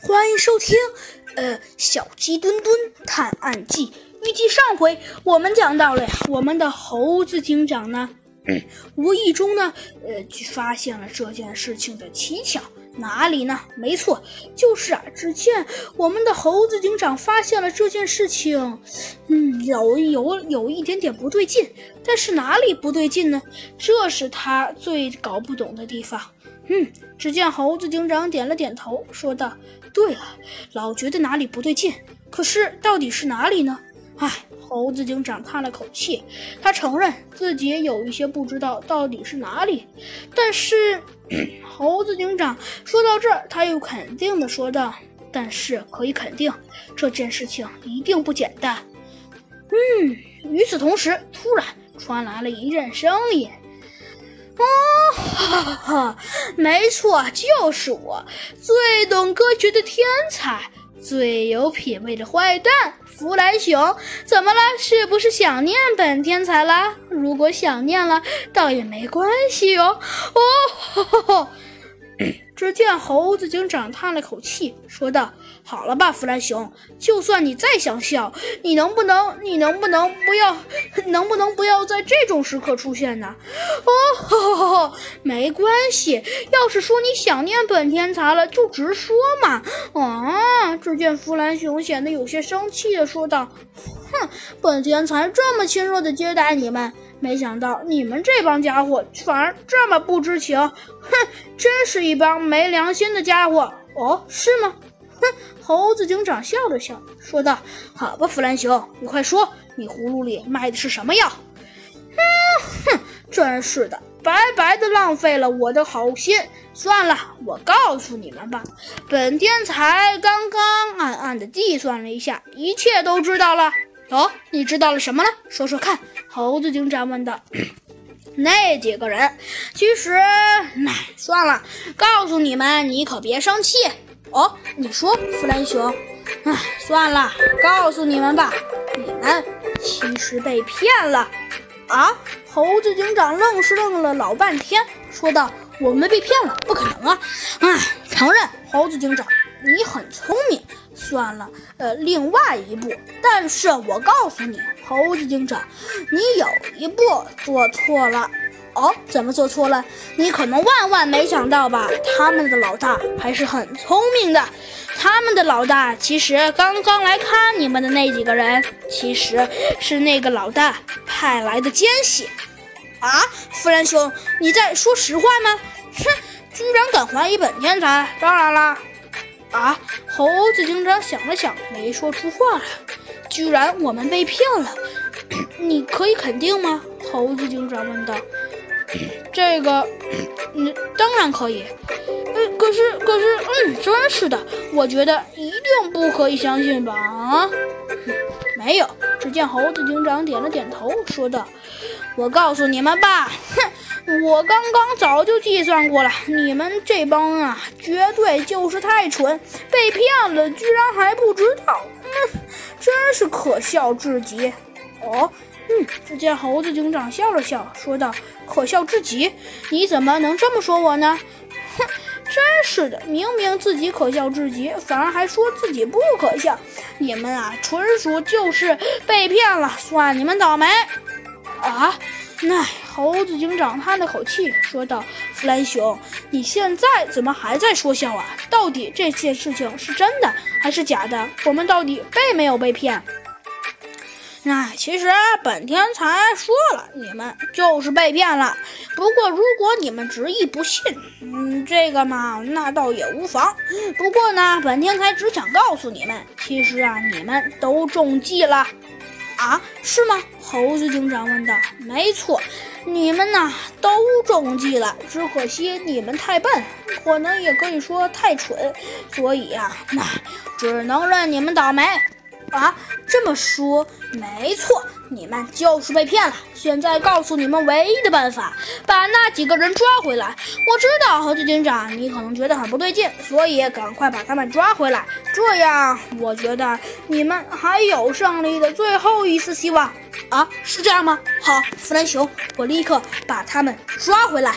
欢迎收听，呃，小鸡墩墩探案记。预计上回我们讲到了呀，我们的猴子警长呢，无意中呢，呃，发现了这件事情的蹊跷。哪里呢？没错，就是啊。只见我们的猴子警长发现了这件事情，嗯，有有有一点点不对劲。但是哪里不对劲呢？这是他最搞不懂的地方。嗯，只见猴子警长点了点头，说道：“对啊，老觉得哪里不对劲，可是到底是哪里呢？”唉，猴子警长叹了口气，他承认自己有一些不知道到底是哪里。但是，猴子警长说到这儿，他又肯定的说道：“但是可以肯定，这件事情一定不简单。”嗯，与此同时，突然传来了一阵声音。哈哈！没错，就是我，最懂歌曲的天才，最有品味的坏蛋弗兰熊。怎么了？是不是想念本天才了？如果想念了，倒也没关系哦。哦，吼吼吼！只见猴子警长叹了口气，说道：“好了吧，弗兰熊，就算你再想笑，你能不能，你能不能不要，能不能不要在这种时刻出现呢？”哦，没关系，要是说你想念本天才了，就直说嘛。啊！只见弗兰熊显得有些生气的说道：“哼，本天才这么亲热的接待你们。”没想到你们这帮家伙反而这么不知情，哼，真是一帮没良心的家伙！哦，是吗？哼，猴子警长笑了笑，说道：“好吧，弗兰熊，你快说，你葫芦里卖的是什么药？”哼，真是的，白白的浪费了我的好心。算了，我告诉你们吧，本天才刚刚暗暗的计算了一下，一切都知道了。哦，你知道了什么呢？说说看。猴子警长问道：“ 那几个人，其实……唉算了，告诉你们，你可别生气。哦，你说，弗兰熊。哎，算了，告诉你们吧，你们其实被骗了。啊！猴子警长愣是愣了老半天，说道：‘我们被骗了？不可能啊！’哎，承认，猴子警长。”你很聪明，算了，呃，另外一步，但是我告诉你，猴子警长，你有一步做错了。哦，怎么做错了？你可能万万没想到吧？他们的老大还是很聪明的。他们的老大其实刚刚来看你们的那几个人，其实是那个老大派来的奸细。啊，弗兰兄，你在说实话吗？哼，居然敢怀疑本天才！当然啦。啊！猴子警长想了想，没说出话来。居然我们被骗了，你可以肯定吗？猴子警长问道。这个，嗯，当然可以。嗯，可是，可是，嗯，真是的，我觉得一定不可以相信吧？啊？没有。只见猴子警长点了点头，说道：“我告诉你们吧，哼。”我刚刚早就计算过了，你们这帮啊，绝对就是太蠢，被骗了居然还不知道，嗯，真是可笑至极。哦，嗯，只见猴子警长笑了笑，说道：“可笑至极？你怎么能这么说我呢？哼，真是的，明明自己可笑至极，反而还说自己不可笑。你们啊，纯属就是被骗了，算你们倒霉。啊，那。”猴子警长叹了口气，说道：“弗兰熊，你现在怎么还在说笑啊？到底这件事情是真的还是假的？我们到底被没有被骗？”那其实本天才说了，你们就是被骗了。不过如果你们执意不信，嗯，这个嘛，那倒也无妨。不过呢，本天才只想告诉你们，其实啊，你们都中计了。啊，是吗？猴子警长问道。没错，你们呐都中计了，只可惜你们太笨，可能也可以说太蠢，所以呀，那只能让你们倒霉。啊，这么说，没错，你们就是被骗了。现在告诉你们唯一的办法，把那几个人抓回来。我知道猴子警长，你可能觉得很不对劲，所以赶快把他们抓回来。这样，我觉得你们还有胜利的最后一丝希望。啊，是这样吗？好，弗兰熊，我立刻把他们抓回来。